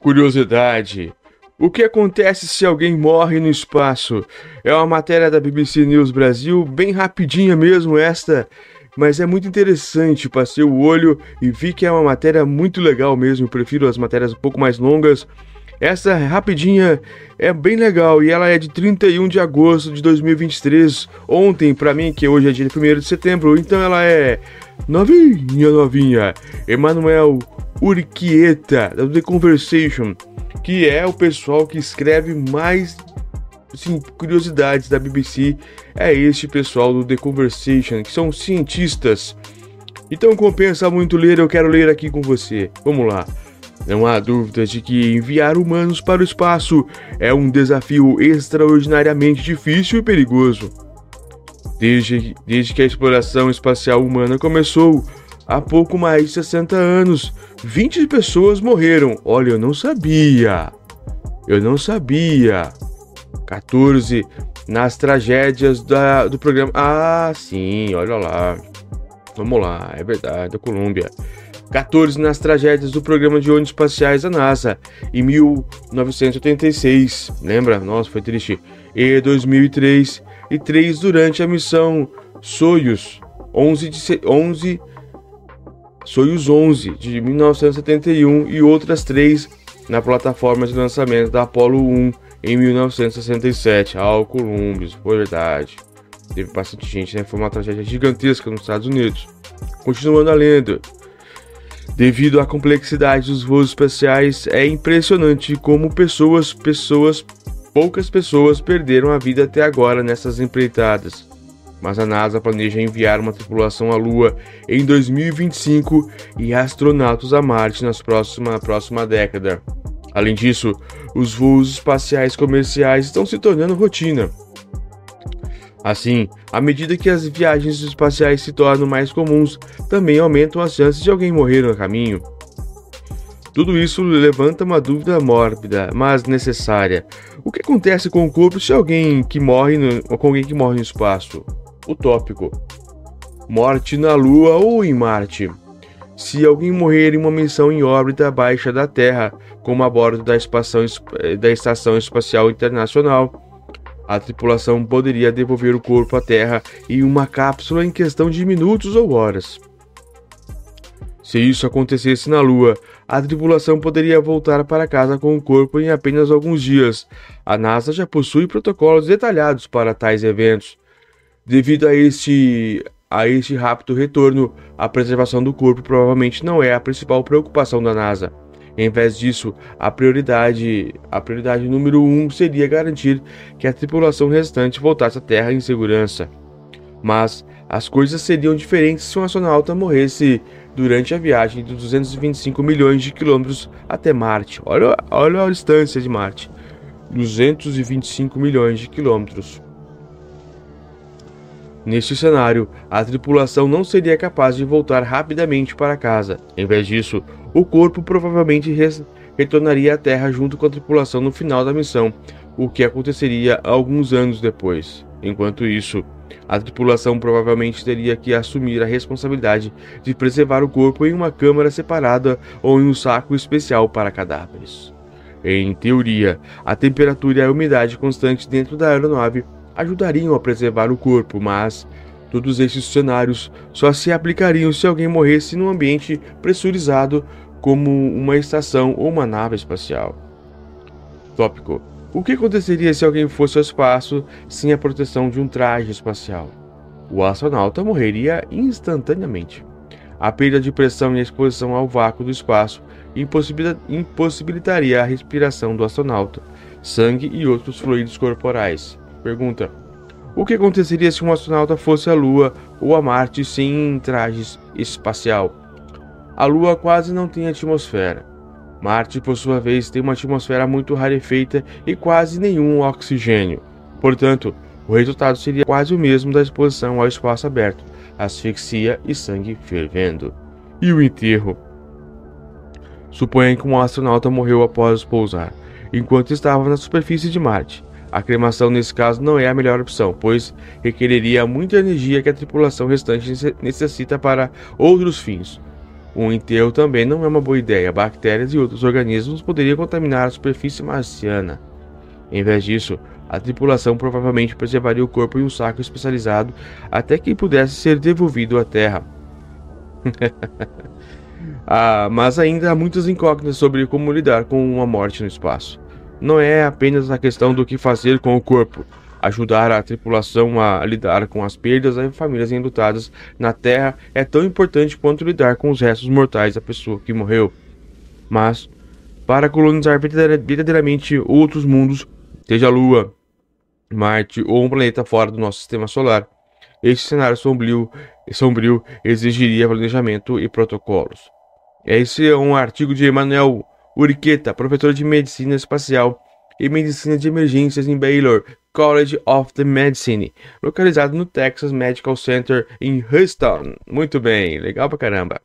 Curiosidade: O que acontece se alguém morre no espaço? É uma matéria da BBC News Brasil, bem rapidinha mesmo esta, mas é muito interessante. Passei o olho e vi que é uma matéria muito legal mesmo. Eu prefiro as matérias um pouco mais longas. Essa rapidinha é bem legal e ela é de 31 de agosto de 2023. Ontem, para mim, que hoje é dia 1 de setembro, então ela é novinha, novinha. Emanuel Urquieta, da The Conversation, que é o pessoal que escreve mais assim, curiosidades da BBC. É este pessoal do The Conversation, que são cientistas. Então compensa muito ler, eu quero ler aqui com você. Vamos lá. Não há dúvida de que enviar humanos para o espaço é um desafio extraordinariamente difícil e perigoso. Desde, desde que a exploração espacial humana começou, há pouco mais de 60 anos, 20 pessoas morreram. Olha, eu não sabia. Eu não sabia. 14 nas tragédias da, do programa. Ah, sim, olha lá. Vamos lá, é verdade, da Colômbia. 14 nas tragédias do programa de ônibus espaciais da NASA em 1986. Lembra? Nossa, foi triste. E 2003 e 3 durante a missão Soyuz 11 de 11 Soyuz 11 de 1971 e outras três na plataforma de lançamento da Apollo 1 em 1967. Ah, Columbus, foi verdade. Teve bastante gente, né? Foi uma tragédia gigantesca nos Estados Unidos. Continuando a lenda. Devido à complexidade dos voos espaciais, é impressionante como pessoas, pessoas, poucas pessoas perderam a vida até agora nessas empreitadas mas a NASA planeja enviar uma tripulação à Lua em 2025 e astronautas a Marte na próxima, próxima década. Além disso, os voos espaciais comerciais estão se tornando rotina. Assim, à medida que as viagens espaciais se tornam mais comuns, também aumentam as chances de alguém morrer no caminho. Tudo isso levanta uma dúvida mórbida, mas necessária. O que acontece com o corpo se alguém que morre no, com alguém que morre no espaço? Utópico. Morte na Lua ou em Marte. Se alguém morrer em uma missão em órbita abaixo da Terra, como a bordo da, eh, da Estação Espacial Internacional, a tripulação poderia devolver o corpo à Terra em uma cápsula em questão de minutos ou horas. Se isso acontecesse na Lua, a tripulação poderia voltar para casa com o corpo em apenas alguns dias. A NASA já possui protocolos detalhados para tais eventos, Devido a este, a este rápido retorno, a preservação do corpo provavelmente não é a principal preocupação da NASA. Em vez disso, a prioridade, a prioridade número um seria garantir que a tripulação restante voltasse à Terra em segurança. Mas as coisas seriam diferentes se um astronauta morresse durante a viagem de 225 milhões de quilômetros até Marte. Olha, olha a distância de Marte: 225 milhões de quilômetros. Neste cenário, a tripulação não seria capaz de voltar rapidamente para casa. Em vez disso, o corpo provavelmente retornaria à Terra junto com a tripulação no final da missão, o que aconteceria alguns anos depois. Enquanto isso, a tripulação provavelmente teria que assumir a responsabilidade de preservar o corpo em uma câmara separada ou em um saco especial para cadáveres. Em teoria, a temperatura e a umidade constante dentro da aeronave ajudariam a preservar o corpo, mas todos esses cenários só se aplicariam se alguém morresse num ambiente pressurizado como uma estação ou uma nave espacial. Tópico: O que aconteceria se alguém fosse ao espaço sem a proteção de um traje espacial? O astronauta morreria instantaneamente. A perda de pressão e a exposição ao vácuo do espaço impossibilitaria a respiração do astronauta, sangue e outros fluidos corporais. Pergunta: O que aconteceria se um astronauta fosse à Lua ou a Marte sem traje espacial? A Lua quase não tem atmosfera. Marte, por sua vez, tem uma atmosfera muito rarefeita e quase nenhum oxigênio. Portanto, o resultado seria quase o mesmo da exposição ao espaço aberto, asfixia e sangue fervendo. E o enterro? Suponha que um astronauta morreu após pousar, enquanto estava na superfície de Marte. A cremação nesse caso não é a melhor opção, pois requereria muita energia que a tripulação restante necessita para outros fins. Um enterro também não é uma boa ideia. Bactérias e outros organismos poderiam contaminar a superfície marciana. Em vez disso, a tripulação provavelmente preservaria o corpo em um saco especializado até que pudesse ser devolvido à Terra. ah, mas ainda há muitas incógnitas sobre como lidar com uma morte no espaço. Não é apenas a questão do que fazer com o corpo, ajudar a tripulação a lidar com as perdas das famílias enlutadas na Terra é tão importante quanto lidar com os restos mortais da pessoa que morreu. Mas, para colonizar verdadeiramente outros mundos, seja a Lua, Marte ou um planeta fora do nosso sistema solar, este cenário sombrio, sombrio exigiria planejamento e protocolos. Esse é um artigo de Emanuel Uriqueta, professor de Medicina Espacial e Medicina de Emergências em Baylor College of the Medicine, localizado no Texas Medical Center em Houston. Muito bem, legal pra caramba.